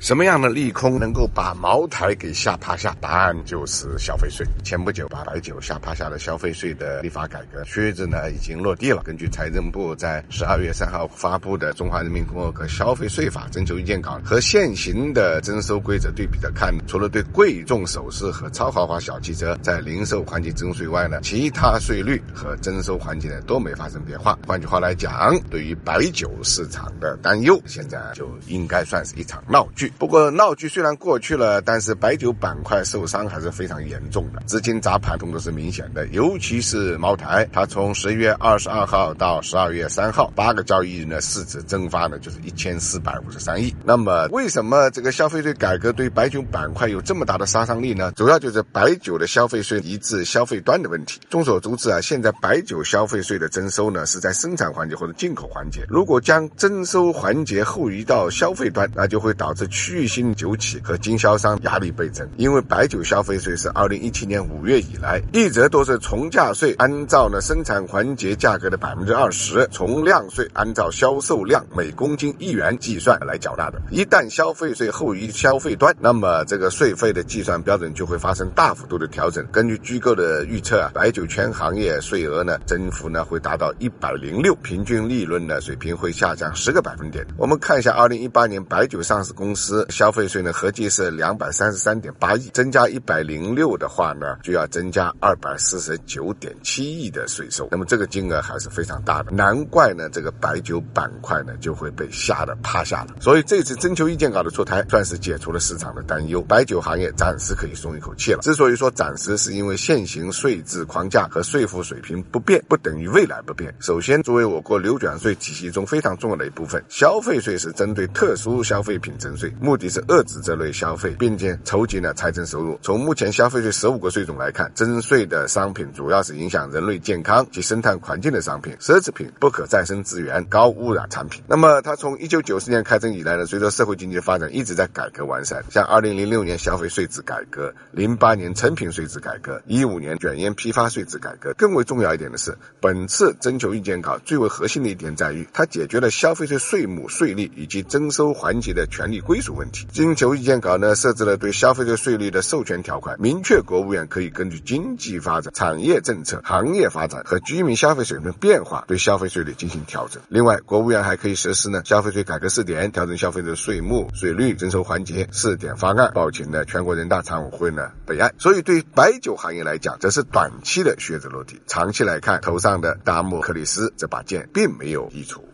什么样的利空能够把茅台给吓趴下？答案就是消费税。前不久，把白酒吓趴下的消费税的立法改革靴子呢已经落地了。根据财政部在十二月三号发布的《中华人民共和国消费税法》征求意见稿和现行的征收规则对比着看，除了对贵重首饰和超豪华小汽车在零售环节征税外呢，其他税率和征收环节呢都没发生变化。换句话来讲，对于白酒市场的担忧，现在就应该算是一场闹剧。不过闹剧虽然过去了，但是白酒板块受伤还是非常严重的，资金砸盘动作是明显的。尤其是茅台，它从十一月二十二号到十二月三号八个交易日呢，市值蒸发呢就是一千四百五十三亿。那么为什么这个消费税改革对白酒板块有这么大的杀伤力呢？主要就是白酒的消费税移至消费端的问题。众所周知啊，现在白酒消费税的征收呢是在生产环节或者进口环节，如果将征收环节后移到消费端，那就会导致。区域性酒企和经销商压力倍增，因为白酒消费税是二零一七年五月以来一直都是从价税按照呢生产环节价格的百分之二十，从量税按照销售量每公斤一元计算来缴纳的。一旦消费税后移消费端，那么这个税费的计算标准就会发生大幅度的调整。根据机构的预测啊，白酒全行业税额呢增幅呢会达到一百零六，平均利润呢水平会下降十个百分点。我们看一下二零一八年白酒上市公司。消费税呢，合计是两百三十三点八亿，增加一百零六的话呢，就要增加二百四十九点七亿的税收。那么这个金额还是非常大的，难怪呢，这个白酒板块呢就会被吓得趴下了。所以这次征求意见稿的出台，算是解除了市场的担忧，白酒行业暂时可以松一口气了。之所以说暂时，是因为现行税制框架和税负水平不变，不等于未来不变。首先，作为我国流转税体系中非常重要的一部分，消费税是针对特殊消费品征税。目的是遏制这类消费，并且筹集呢财政收入。从目前消费税十五个税种来看，征税的商品主要是影响人类健康及生态环境的商品、奢侈品、不可再生资源、高污染产品。那么，它从一九九四年开征以来呢，随着社会经济发展，一直在改革完善。像二零零六年消费税制改革，零八年成品税制改革，一五年卷烟批发税制改革。更为重要一点的是，本次征求意见稿最为核心的一点在于，它解决了消费税税目、税率以及征收环节的权利归属。出问题，征求意见稿呢设置了对消费税税率的授权条款，明确国务院可以根据经济发展、产业政策、行业发展和居民消费水平变化，对消费税率进行调整。另外，国务院还可以实施呢消费税改革试点，调整消费者税目、税率、征收环节试点方案，报请呢全国人大常委会呢备案。所以，对白酒行业来讲，这是短期的靴子落地，长期来看，头上的达摩克里斯这把剑并没有移除。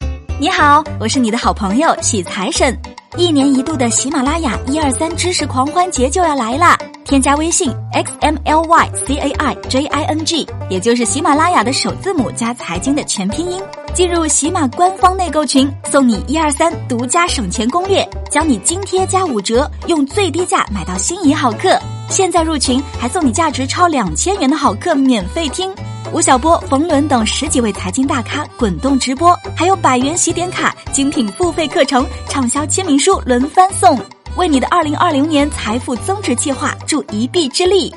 你好，我是你的好朋友喜财神。一年一度的喜马拉雅一二三知识狂欢节就要来啦！添加微信 x m l y c a i j i n g，也就是喜马拉雅的首字母加财经的全拼音，进入喜马官方内购群，送你一二三独家省钱攻略，教你津贴加五折，用最低价买到心仪好课。现在入群还送你价值超两千元的好课免费听。吴晓波、冯仑等十几位财经大咖滚动直播，还有百元喜点卡、精品付费课程、畅销签名书轮番送，为你的二零二零年财富增值计划助一臂之力。